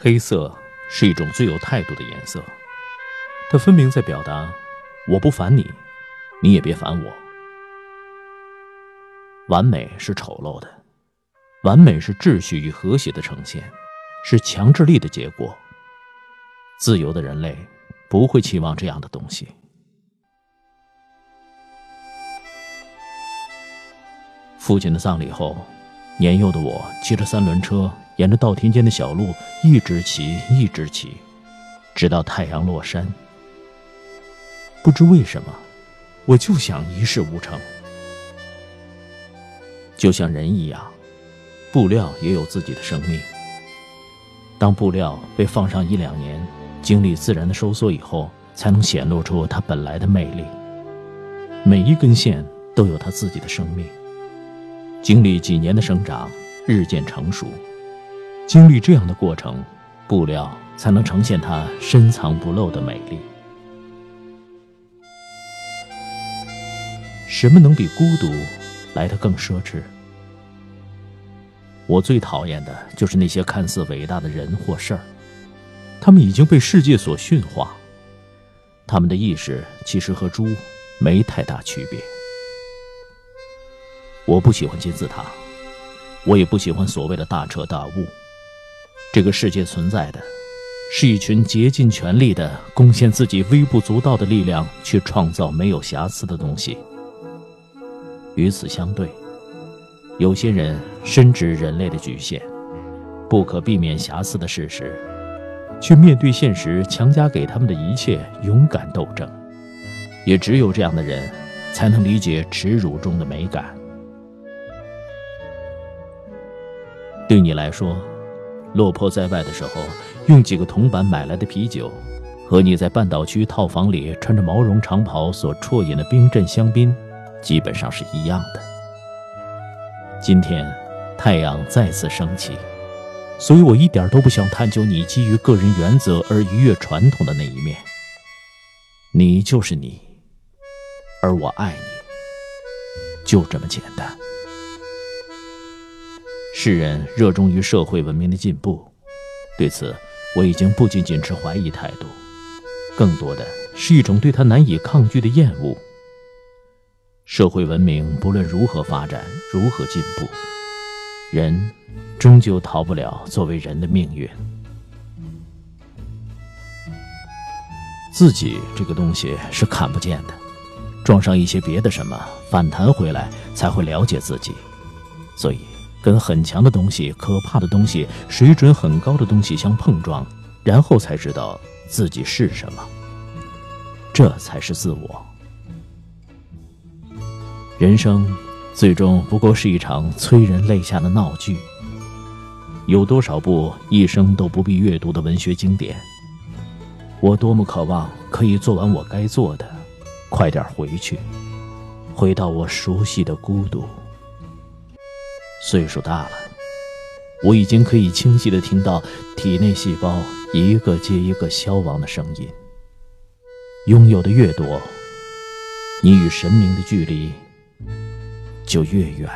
黑色是一种最有态度的颜色，它分明在表达：我不烦你，你也别烦我。完美是丑陋的，完美是秩序与和谐的呈现，是强制力的结果。自由的人类不会期望这样的东西。父亲的葬礼后，年幼的我骑着三轮车，沿着稻田间的小路一直骑，一直骑，直到太阳落山。不知为什么，我就想一事无成。就像人一样，布料也有自己的生命。当布料被放上一两年，经历自然的收缩以后，才能显露出它本来的魅力。每一根线都有它自己的生命，经历几年的生长，日渐成熟。经历这样的过程，布料才能呈现它深藏不露的美丽。什么能比孤独？来得更奢侈。我最讨厌的就是那些看似伟大的人或事儿，他们已经被世界所驯化，他们的意识其实和猪没太大区别。我不喜欢金字塔，我也不喜欢所谓的大彻大悟。这个世界存在的，是一群竭尽全力的贡献自己微不足道的力量去创造没有瑕疵的东西。与此相对，有些人深知人类的局限，不可避免瑕疵的事实，却面对现实强加给他们的一切勇敢斗争。也只有这样的人，才能理解耻辱中的美感。对你来说，落魄在外的时候，用几个铜板买来的啤酒，和你在半岛区套房里穿着毛绒长袍所啜饮的冰镇香槟。基本上是一样的。今天，太阳再次升起，所以我一点都不想探究你基于个人原则而逾越传统的那一面。你就是你，而我爱你，就这么简单。世人热衷于社会文明的进步，对此我已经不仅仅持怀疑态度，更多的是一种对他难以抗拒的厌恶。社会文明不论如何发展，如何进步，人终究逃不了作为人的命运。自己这个东西是看不见的，撞上一些别的什么，反弹回来才会了解自己。所以，跟很强的东西、可怕的东西、水准很高的东西相碰撞，然后才知道自己是什么。这才是自我。人生，最终不过是一场催人泪下的闹剧。有多少部一生都不必阅读的文学经典？我多么渴望可以做完我该做的，快点回去，回到我熟悉的孤独。岁数大了，我已经可以清晰的听到体内细胞一个接一个消亡的声音。拥有的越多，你与神明的距离。就越远。